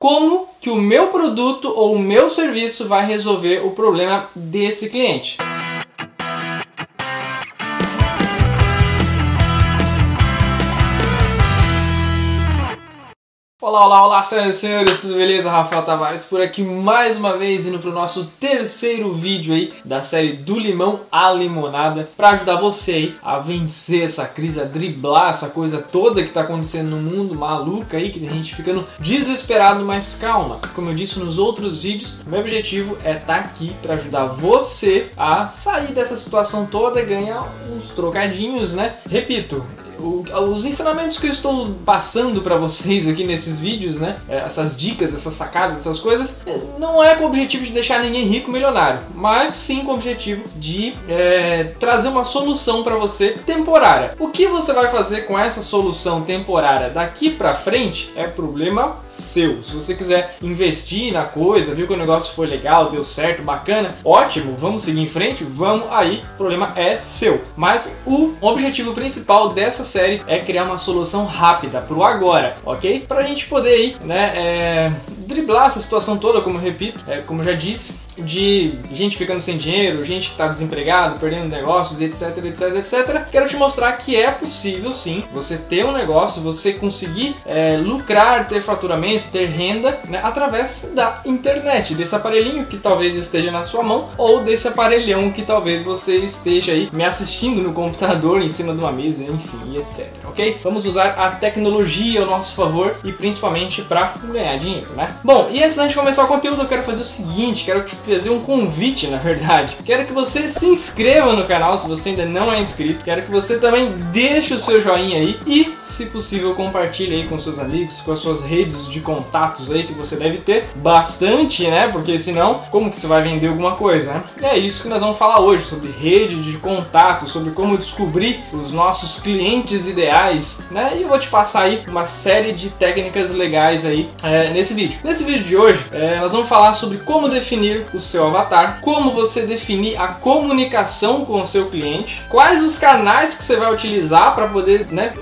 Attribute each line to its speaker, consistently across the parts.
Speaker 1: como que o meu produto ou o meu serviço vai resolver o problema desse cliente. Olá, olá, olá, senhoras e senhores, tudo beleza? Rafael Tavares por aqui mais uma vez indo para o nosso terceiro vídeo aí da série do limão à limonada para ajudar você aí a vencer essa crise, a driblar essa coisa toda que está acontecendo no mundo maluca aí, que a gente ficando desesperado, mas calma. Como eu disse nos outros vídeos, meu objetivo é estar tá aqui para ajudar você a sair dessa situação toda e ganhar uns trocadinhos, né? Repito, os ensinamentos que eu estou passando para vocês aqui nesses vídeos, né? É, essas dicas, essas sacadas, essas coisas, é, não é com o objetivo de deixar ninguém rico milionário, mas sim com o objetivo de é, trazer uma solução para você temporária. O que você vai fazer com essa solução temporária daqui para frente é problema seu. Se você quiser investir na coisa, viu que o negócio foi legal, deu certo, bacana, ótimo, vamos seguir em frente, vamos aí, problema é seu. Mas o objetivo principal dessa série é criar uma solução rápida pro agora, ok? Pra gente poder aí, né, é, driblar essa situação toda, como eu repito, é, como eu já disse, de gente ficando sem dinheiro, gente que está desempregado, perdendo negócios, etc, etc, etc. Quero te mostrar que é possível sim você ter um negócio, você conseguir é, lucrar, ter faturamento, ter renda né, através da internet, desse aparelhinho que talvez esteja na sua mão ou desse aparelhão que talvez você esteja aí me assistindo no computador, em cima de uma mesa, enfim, etc. Ok? Vamos usar a tecnologia ao nosso favor e principalmente para ganhar dinheiro, né? Bom, e antes de começar o conteúdo, eu quero fazer o seguinte, quero te fazer um convite, na verdade. Quero que você se inscreva no canal se você ainda não é inscrito. Quero que você também deixe o seu joinha aí e, se possível, compartilhe aí com seus amigos, com as suas redes de contatos aí que você deve ter bastante, né? Porque senão, como que você vai vender alguma coisa, né? E é isso que nós vamos falar hoje sobre rede de contatos, sobre como descobrir os nossos clientes ideais, né? E eu vou te passar aí uma série de técnicas legais aí é, nesse vídeo. Nesse vídeo de hoje, é, nós vamos falar sobre como definir o seu avatar, como você definir a comunicação com o seu cliente, quais os canais que você vai utilizar para poder né,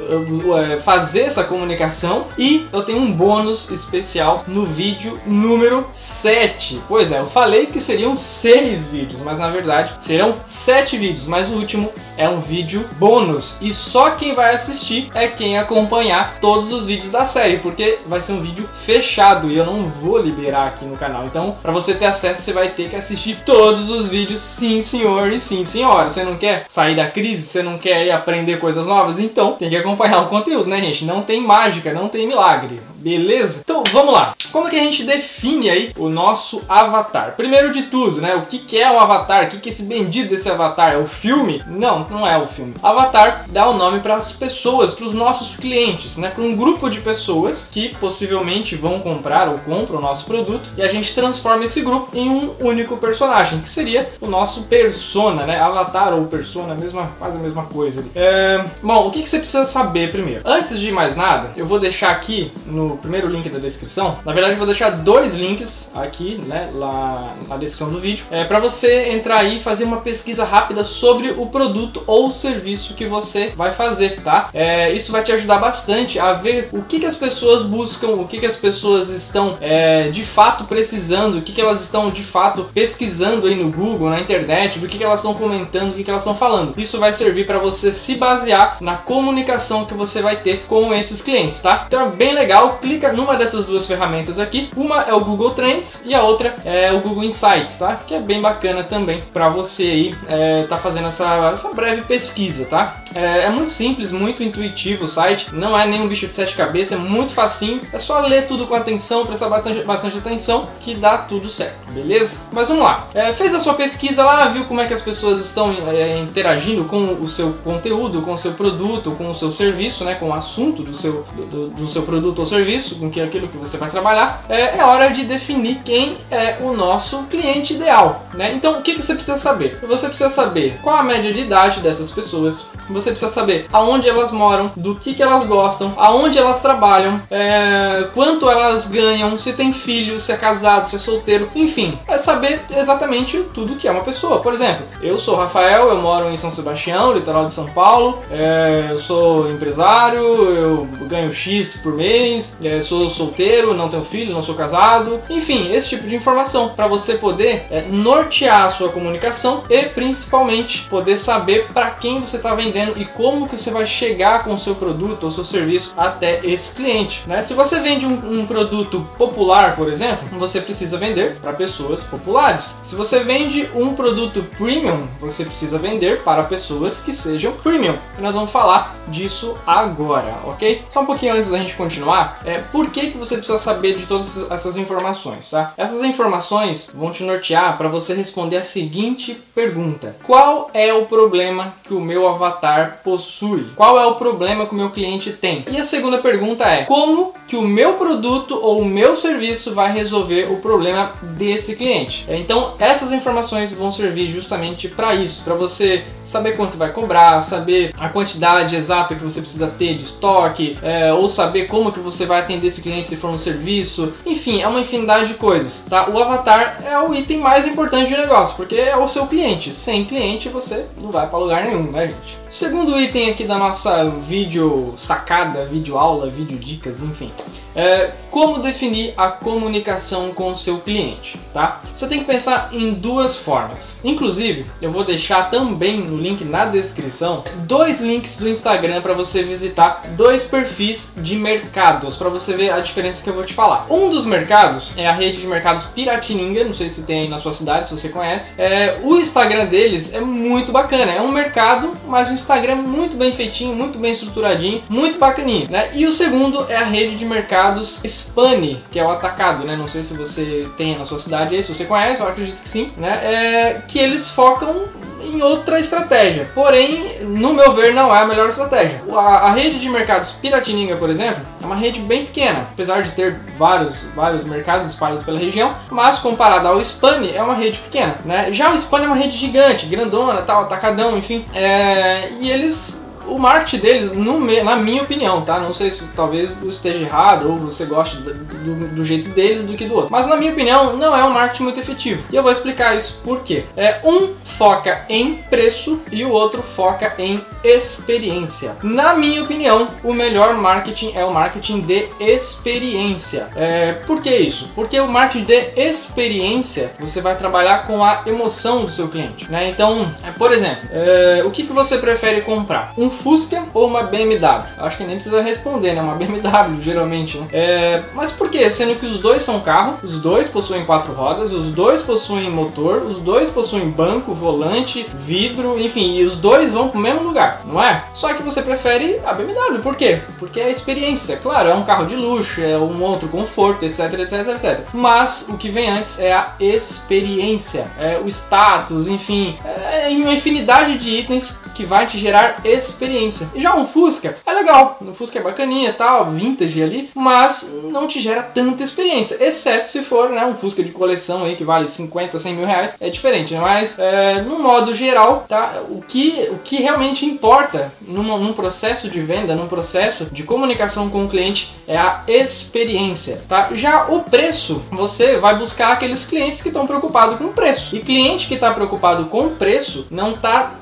Speaker 1: é, fazer essa comunicação e eu tenho um bônus especial no vídeo número 7. Pois é, eu falei que seriam 6 vídeos, mas na verdade serão 7 vídeos, mas o último é um vídeo bônus e só quem vai assistir é quem acompanhar todos os vídeos da série, porque vai ser um vídeo fechado e eu não vou liberar aqui no canal. Então, para você ter acesso, você vai ter que assistir todos os vídeos, sim senhor e sim senhora. Você não quer sair da crise, você não quer aprender coisas novas, então tem que acompanhar o conteúdo, né, gente? Não tem mágica, não tem milagre. Beleza? Então vamos lá. Como que a gente define aí o nosso avatar? Primeiro de tudo, né? O que, que é um avatar? O que, que é esse bendito desse avatar? É o filme? Não, não é o filme. Avatar dá o nome para as pessoas, para os nossos clientes, né? Para um grupo de pessoas que possivelmente vão comprar ou compram o nosso produto e a gente transforma esse grupo em um único personagem, que seria o nosso persona, né? Avatar ou persona, mesma, quase a mesma coisa. É... Bom, o que, que você precisa saber primeiro? Antes de mais nada, eu vou deixar aqui no primeiro link da descrição. Na verdade, eu vou deixar dois links aqui, né, lá na descrição do vídeo, é para você entrar aí e fazer uma pesquisa rápida sobre o produto ou serviço que você vai fazer, tá? É, isso vai te ajudar bastante a ver o que, que as pessoas buscam, o que, que as pessoas estão é, de fato precisando, o que, que elas estão de fato pesquisando aí no Google, na internet, do que, que elas estão comentando, o que, que elas estão falando. Isso vai servir para você se basear na comunicação que você vai ter com esses clientes, tá? Então é bem legal clica numa dessas duas ferramentas aqui. Uma é o Google Trends e a outra é o Google Insights, tá? Que é bem bacana também para você aí é, tá fazendo essa, essa breve pesquisa, tá? É, é, muito simples, muito intuitivo o site, não é nenhum bicho de sete cabeças, é muito facinho. É só ler tudo com atenção, prestar bastante, bastante atenção que dá tudo certo, beleza? Mas vamos lá. É, fez a sua pesquisa lá, viu como é que as pessoas estão é, interagindo com o seu conteúdo, com o seu produto, com o seu serviço, né? Com o assunto do seu, do, do seu produto ou serviço com que aquilo que você vai trabalhar, é, é hora de definir quem é o nosso cliente ideal. né? Então, o que, que você precisa saber? Você precisa saber qual a média de idade dessas pessoas, você precisa saber aonde elas moram, do que, que elas gostam, aonde elas trabalham, é, quanto elas ganham, se tem filho, se é casado, se é solteiro, enfim, é saber exatamente tudo que é uma pessoa. Por exemplo, eu sou Rafael, eu moro em São Sebastião, litoral de São Paulo, é, eu sou empresário, eu ganho X por mês, é, sou solteiro, não tenho filho, não sou casado, enfim, esse tipo de informação para você poder é, nortear a sua comunicação e principalmente poder saber para quem você está vendendo e como que você vai chegar com o seu produto ou seu serviço até esse cliente. Né? Se você vende um, um produto popular, por exemplo, você precisa vender para pessoas populares. Se você vende um produto premium, você precisa vender para pessoas que sejam premium. E nós vamos falar disso agora, ok? Só um pouquinho antes da gente continuar, é por que, que você precisa saber de todas essas informações, tá? Essas informações vão te nortear para você responder a seguinte pergunta: Qual é o problema que o meu avatar possui? Qual é o problema que o meu cliente tem? E a segunda pergunta é: Como que o meu produto ou o meu serviço vai resolver o problema desse cliente? Então, essas informações vão servir justamente para isso, para você saber quanto vai cobrar, saber a quantidade exata que você precisa ter de estoque, é, ou saber como que você vai atender esse cliente se for no serviço. Enfim, é uma infinidade de coisas, tá? O avatar é o item mais importante do negócio, porque é o seu cliente. Sem cliente você não vai para lugar nenhum, né, gente? Segundo item aqui da nossa vídeo sacada, vídeo aula, vídeo dicas, enfim. É, como definir a comunicação com o seu cliente, tá? Você tem que pensar em duas formas. Inclusive, eu vou deixar também no link na descrição dois links do Instagram para você visitar dois perfis de mercados para você ver a diferença que eu vou te falar. Um dos mercados é a rede de mercados Piratininga, não sei se tem aí na sua cidade, se você conhece. É, o Instagram deles é muito bacana, é um mercado, mas o Instagram é muito bem feitinho, muito bem estruturadinho, muito bacaninho, né? E o segundo é a rede de mercados Spani, que é o atacado, né? Não sei se você tem na sua cidade aí, se você conhece, eu acredito que sim, né? É, que eles focam em outra estratégia. Porém, no meu ver, não é a melhor estratégia. A, a, rede de mercados Piratininga, por exemplo, é uma rede bem pequena, apesar de ter vários, vários mercados espalhados pela região, mas comparada ao Spani, é uma rede pequena. Né? Já o Spani é uma rede gigante, grandona, tal, atacadão, enfim. É, e eles o marketing deles, no, na minha opinião, tá? Não sei se talvez esteja errado ou você goste do, do, do, jeito deles do que do outro. Mas na minha opinião, não é um marketing muito efetivo. E eu vou explicar isso por quê. É, um foca em preço e o outro foca em experiência. Na minha opinião, o melhor marketing é o marketing de experiência. É, por que isso? Porque o marketing de experiência você vai trabalhar com a emoção do seu cliente. Né? Então, é, por exemplo, é, o que, que você prefere comprar? Um Fusca ou uma BMW? Acho que nem precisa responder, né? Uma BMW, geralmente. Né? É, mas por quê? Sendo que os dois são carro, os dois possuem quatro rodas, os dois possuem motor, os dois possuem banco, volante, vidro, enfim, e os dois vão pro mesmo lugar, não é? Só que você prefere a BMW, por quê? Porque é a experiência. Claro, é um carro de luxo, é um outro conforto, etc, etc, etc. Mas o que vem antes é a experiência, é o status, enfim, é uma infinidade de itens que vai te gerar experiência. Já um Fusca é legal, um Fusca é bacaninha tal, vintage ali, mas não te gera tanta experiência, exceto se for né, um Fusca de coleção aí que vale 50, 100 mil reais, é diferente, né? mas é, no modo geral, tá, o, que, o que realmente importa num, num processo de venda, num processo de comunicação com o cliente é a experiência, tá? Já o preço, você vai buscar aqueles clientes que estão preocupados com o preço. E cliente que está preocupado com o preço não está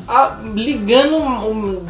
Speaker 1: ligando um,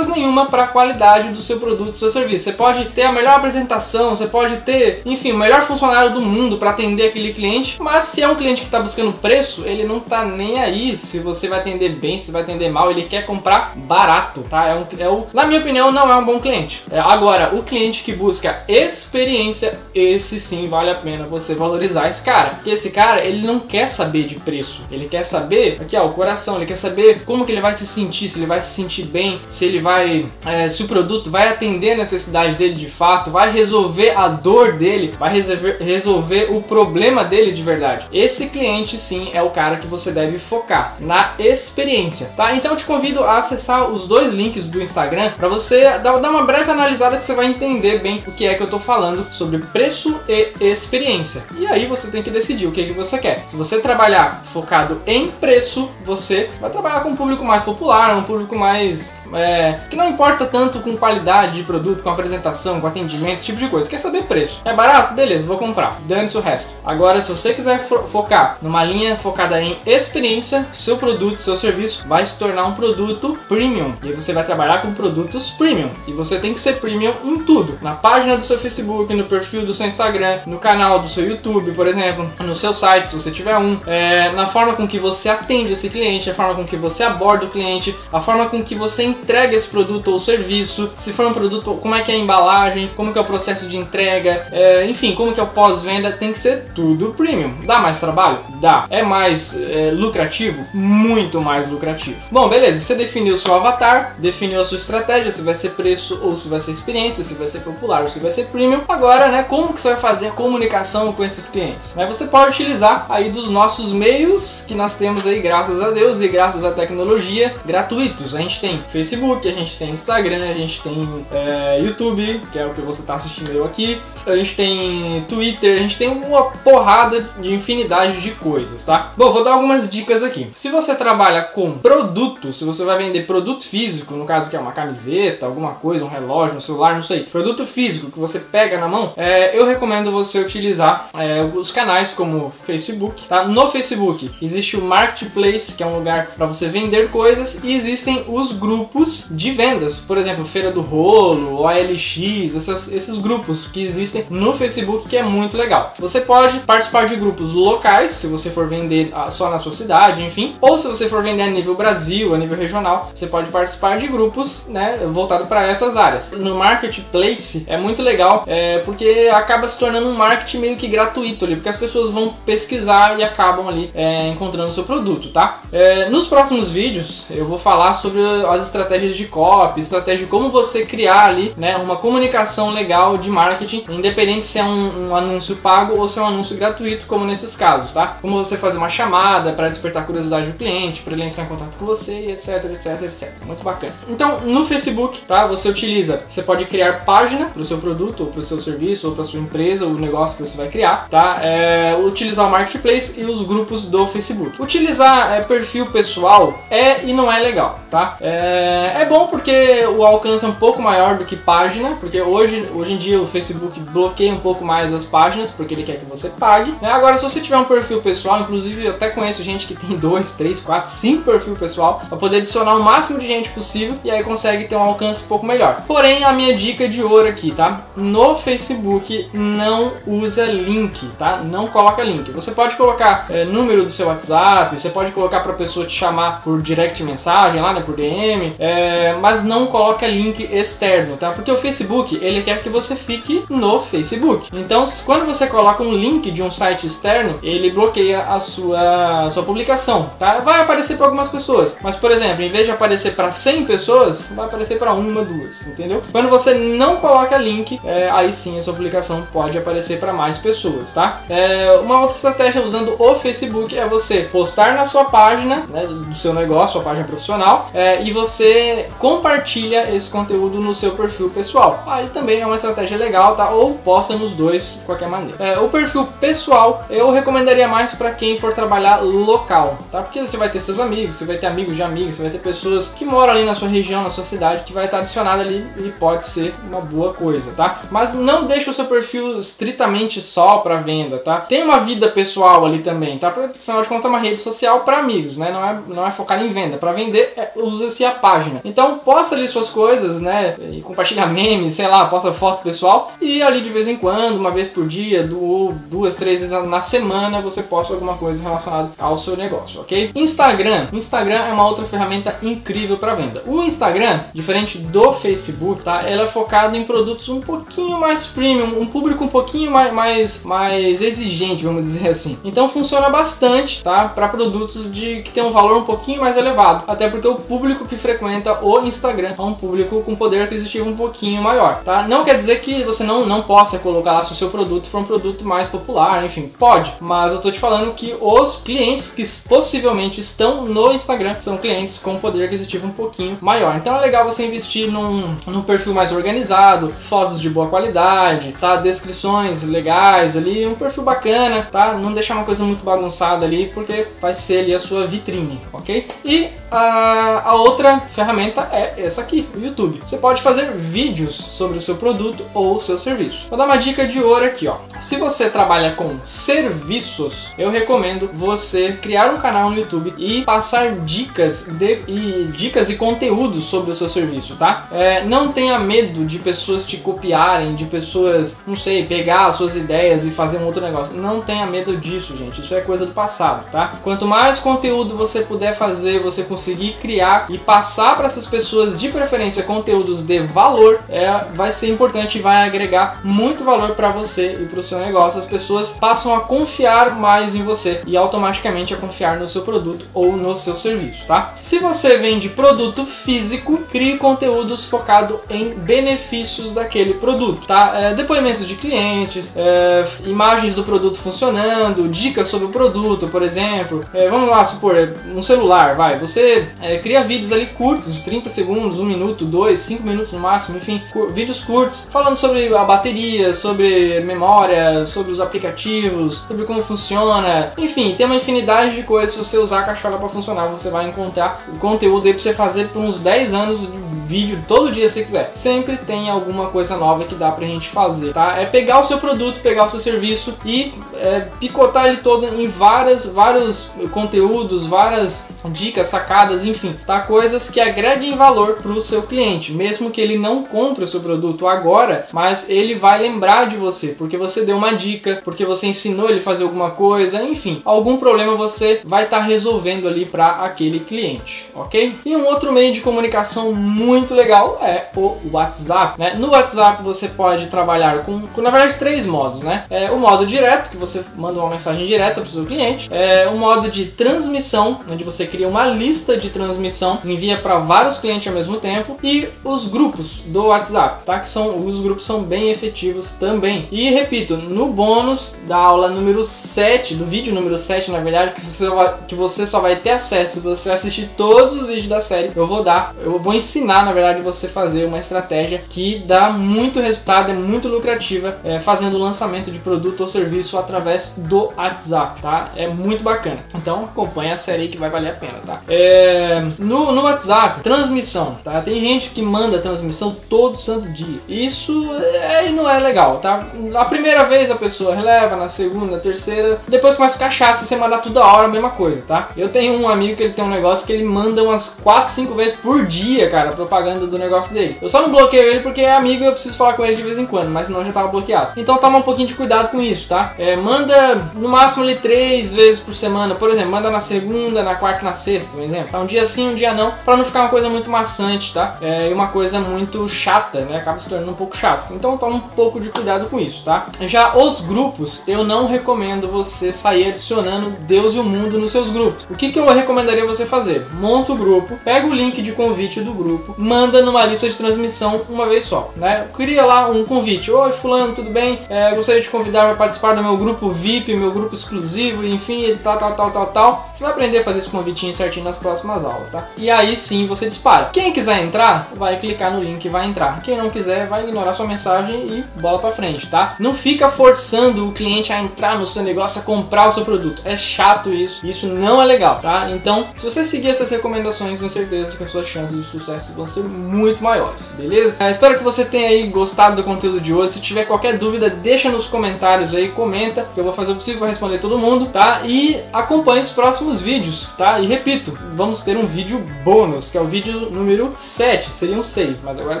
Speaker 1: nenhuma para a qualidade do seu produto, do seu serviço. Você pode ter a melhor apresentação, você pode ter, enfim, o melhor funcionário do mundo para atender aquele cliente, mas se é um cliente que está buscando preço, ele não tá nem aí se você vai atender bem, se vai atender mal, ele quer comprar barato, tá? É um, é o, na minha opinião, não é um bom cliente. É, agora, o cliente que busca experiência, esse sim vale a pena você valorizar esse cara, porque esse cara ele não quer saber de preço, ele quer saber aqui ó, o coração, ele quer saber como que ele vai se sentir, se ele vai se sentir bem, se ele vai, é, se o produto vai atender a necessidade dele de fato, vai resolver a dor dele, vai resolver, resolver o problema dele de verdade. Esse cliente sim é o cara que você deve focar na experiência, tá? Então eu te convido a acessar os dois links do Instagram para você dar, uma breve analisada que você vai entender bem o que é que eu tô falando sobre preço e experiência. E aí você tem que decidir o que, que você quer. Se você trabalhar focado em preço, você vai trabalhar com um público mais popular, um público mais. É, que não importa tanto com qualidade de produto, com apresentação, com atendimento, esse tipo de coisa. Quer saber preço? É barato? Beleza, vou comprar. Dane-se o resto. Agora, se você quiser fo focar numa linha focada em experiência, seu produto, seu serviço vai se tornar um produto premium. E você vai trabalhar com produtos premium. E você tem que ser premium em tudo. Na página do seu Facebook, no perfil do seu Instagram, no canal do seu YouTube, por exemplo, no seu site, se você tiver um, é, na forma com que você atende esse cliente, a forma com que você aborda o cliente, a forma com que você entrega esse produto ou serviço, se for um produto, como é que é a embalagem, como que é o processo de entrega, é, enfim, como que é o pós-venda, tem que ser tudo premium. Dá mais trabalho? Dá. É mais é, lucrativo? Muito mais lucrativo. Bom, beleza, você definiu o seu avatar, definiu a sua estratégia, se vai ser preço ou se vai ser experiência, se vai ser popular ou se vai ser premium. Agora, né, como que você vai fazer a comunicação com esses clientes? Né, você pode utilizar aí dos nossos meios que nós temos aí, graças a Deus e graças à tecnologia, gratuitos. A gente tem Facebook, a gente tem Instagram, a gente tem é, YouTube, que é o que você está assistindo eu aqui, a gente tem Twitter, a gente tem uma porrada de infinidade de coisas, tá? Bom, vou dar algumas dicas aqui. Se você trabalha com produto, se você vai vender produto físico, no caso que é uma camiseta, alguma coisa, um relógio, um celular, não sei, produto físico que você pega na mão, é, eu recomendo você utilizar é, os canais como Facebook, tá? No Facebook existe o Marketplace, que é um lugar para você vender coisas, e existem os grupos de vendas, por exemplo, Feira do Rolo, OLX, essas, esses grupos que existem no Facebook que é muito legal. Você pode participar de grupos locais, se você for vender ah, só na sua cidade, enfim, ou se você for vender a nível Brasil, a nível regional, você pode participar de grupos, né, voltado para essas áreas. No Marketplace é muito legal, é, porque acaba se tornando um marketing meio que gratuito ali, porque as pessoas vão pesquisar e acabam ali é, encontrando o seu produto, tá? É, nos próximos vídeos eu vou falar sobre as estratégias de copy, estratégia de como você criar ali, né, uma comunicação legal de marketing, independente se é um, um anúncio pago ou se é um anúncio gratuito, como nesses casos, tá? Como você fazer uma chamada para despertar a curiosidade do cliente, para ele entrar em contato com você, etc, etc, etc. Muito bacana. Então, no Facebook, tá? Você utiliza, você pode criar página para o seu produto, ou para o seu serviço, ou para sua empresa, o negócio que você vai criar, tá? É, utilizar o marketplace e os grupos do Facebook. Utilizar é, perfil pessoal é e não é legal, out. Tá? É, é bom porque o alcance é um pouco maior do que página, porque hoje, hoje em dia o Facebook bloqueia um pouco mais as páginas, porque ele quer que você pague. Né? Agora, se você tiver um perfil pessoal, inclusive eu até conheço gente que tem dois, três, quatro, cinco perfil pessoal, para poder adicionar o máximo de gente possível e aí consegue ter um alcance um pouco melhor. Porém, a minha dica de ouro aqui, tá? No Facebook não usa link, tá? Não coloca link. Você pode colocar é, número do seu WhatsApp, você pode colocar para pessoa te chamar por direct mensagem lá, né, por DM, é, mas não coloca link externo, tá? Porque o Facebook ele quer que você fique no Facebook. Então, quando você coloca um link de um site externo, ele bloqueia a sua, a sua publicação, tá? Vai aparecer para algumas pessoas, mas por exemplo, em vez de aparecer para 100 pessoas, vai aparecer para uma, duas, entendeu? Quando você não coloca link, é, aí sim a sua publicação pode aparecer para mais pessoas, tá? É, uma outra estratégia usando o Facebook é você postar na sua página né, do seu negócio, sua página profissional, é, e você compartilha esse conteúdo no seu perfil pessoal. Aí também é uma estratégia legal, tá? Ou posta nos dois de qualquer maneira. É, o perfil pessoal eu recomendaria mais para quem for trabalhar local, tá? Porque você vai ter seus amigos, você vai ter amigos de amigos, você vai ter pessoas que moram ali na sua região, na sua cidade, que vai estar adicionada ali e pode ser uma boa coisa, tá? Mas não deixe o seu perfil estritamente só para venda, tá? Tem uma vida pessoal ali também, tá? Afinal de contas, é uma rede social para amigos, né? Não é, não é focado em venda. Para vender, é, usa-se a página. Então, posta ali suas coisas, né? E compartilha memes, sei lá, posta foto pessoal e ali de vez em quando, uma vez por dia, duas, três vezes na semana, você posta alguma coisa relacionada ao seu negócio, ok? Instagram. Instagram é uma outra ferramenta incrível para venda. O Instagram, diferente do Facebook, tá? Ela é focado em produtos um pouquinho mais premium, um público um pouquinho mais, mais, mais exigente, vamos dizer assim. Então funciona bastante, tá? Para produtos de que tem um valor um pouquinho mais elevado. Até porque o público que frequenta o Instagram é um público com poder aquisitivo um pouquinho maior, tá? Não quer dizer que você não, não possa colocar lá se o seu produto for um produto mais popular, enfim, pode, mas eu tô te falando que os clientes que possivelmente estão no Instagram são clientes com poder aquisitivo um pouquinho maior. Então é legal você investir num, num perfil mais organizado, fotos de boa qualidade, tá? Descrições legais ali, um perfil bacana, tá? Não deixar uma coisa muito bagunçada ali, porque vai ser ali a sua vitrine, ok? E a, a outra ferramenta é essa aqui, o YouTube. Você pode fazer vídeos sobre o seu produto ou o seu serviço. Vou dar uma dica de ouro aqui, ó. Se você trabalha com serviços, eu recomendo você criar um canal no YouTube e passar dicas de, e dicas e conteúdos sobre o seu serviço, tá? É, não tenha medo de pessoas te copiarem, de pessoas, não sei, pegar as suas ideias e fazer um outro negócio. Não tenha medo disso, gente. Isso é coisa do passado, tá? Quanto mais conteúdo você puder fazer, você conseguir criar e passar para essas pessoas, de preferência, conteúdos de valor, é, vai ser importante e vai agregar muito valor para você e para o seu negócio. As pessoas passam a confiar mais em você e automaticamente a confiar no seu produto ou no seu serviço, tá? Se você vende produto físico, crie conteúdos focado em benefícios daquele produto, tá? É, depoimentos de clientes, é, imagens do produto funcionando, dicas sobre o produto, por exemplo. É, vamos lá supor, um celular, vai. Você é, cria vídeos ali curtos, de 30 segundos, 1 minuto, 2, 5 minutos no máximo, enfim, vídeos curtos, falando sobre a bateria, sobre memória, sobre os aplicativos, sobre como funciona, enfim, tem uma infinidade de coisas. Se você usar a cachola para funcionar, você vai encontrar conteúdo aí para você fazer por uns 10 anos de vídeo todo dia se quiser. Sempre tem alguma coisa nova que dá pra gente fazer, tá? É pegar o seu produto, pegar o seu serviço e é, picotar ele todo em várias, vários conteúdos, várias dicas, sacadas, enfim, tá? Coisas que agreguem valor pro seu cliente, mesmo que ele não compre o seu produto agora, mas ele vai lembrar de você, porque você deu uma dica, porque você ensinou ele a fazer alguma coisa, enfim, algum problema você vai estar tá resolvendo ali para aquele cliente, ok? E um outro meio de comunicação muito legal é o WhatsApp, né? No WhatsApp você pode trabalhar com, com na verdade, três modos, né? É, o modo direto, que você manda uma mensagem direta para o seu cliente, é o modo de transmissão, onde você cria uma lista de transmissão, envia para vários clientes ao mesmo tempo, e os grupos do WhatsApp, tá? Que são os grupos são bem efetivos também. E repito, no bônus da aula número 7, do vídeo número 7, na verdade, que você, que você só vai ter acesso se você assistir todos os vídeos da série, eu vou dar, eu vou ensinar, na verdade, você fazer uma estratégia que dá muito resultado, é muito lucrativa, é, fazendo o lançamento de produto ou serviço através do WhatsApp, tá? É muito bacana. Então acompanha a série que vai valer a pena, tá? É, no, no WhatsApp, transmissão, tá? Tem gente que manda transmissão todo santo dia. Isso é, não é legal, tá? A primeira vez a pessoa releva, na segunda, na terceira, depois começa a ficar chato se você mandar toda hora a mesma coisa, tá? Eu tenho um amigo que ele tem um negócio que ele manda umas 4, 5 vezes por dia, cara, propaganda do negócio dele. Eu só não bloqueio ele porque é amigo e eu preciso falar com ele de vez em quando, mas senão já tava bloqueado. Então toma um pouquinho de cuidado com isso, tá? É, manda no máximo ali 3 vezes por semana, por exemplo, manda na segunda, na quarta na sexta, por exemplo. Tá? Um dia sim, um dia não, pra não ficar uma coisa muito maçante, tá? É, e uma coisa muito chata, né? Acaba se tornando um pouco chato. Então toma um pouco de cuidado com isso, tá? Já os grupos, eu não recomendo você sair adicionando Deus e o mundo nos seus grupos. O que, que eu recomendaria você fazer? Monta o grupo, pega o link de convite do grupo, manda numa lista de transmissão uma vez só, né? Cria lá um convite. Oi, fulano, tudo bem? É, gostaria de convidar para participar do meu grupo VIP, meu grupo exclusivo, enfim, tal, tal, tal, tal, tal. Você vai aprender a fazer esse convitinho certinho nas próximas aulas, tá? E aí sim você dispara. Quem quiser entrar, vai clicar no link e vai entrar. Quem não quiser, vai ignorar sua mensagem e bola para frente, tá? Não fica forçando o cliente a entrar no seu negócio, a comprar o seu produto. É chato isso. Isso não é legal, tá? Então, se você seguir essas recomendações, tenho certeza que as suas chances de sucesso vão ser muito maiores, beleza? É, espero que você tenha aí gostado do conteúdo de hoje. Se tiver qualquer dúvida, deixa nos comentários aí, comenta, que eu vou fazer o possível para responder todo mundo, tá? E acompanhe os próximos vídeos, tá? E repito, vamos ter um vídeo bônus, que é o vídeo número 7. Seriam 6, mas agora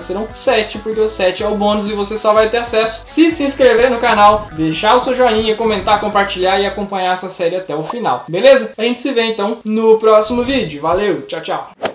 Speaker 1: serão 7, porque o 7 é o bônus e você só vai ter acesso se se inscrever no canal, deixar o seu joinha, comentar, compartilhar e acompanhar essa série até o final, beleza? A gente se vê então no próximo vídeo. Valeu, tchau, tchau!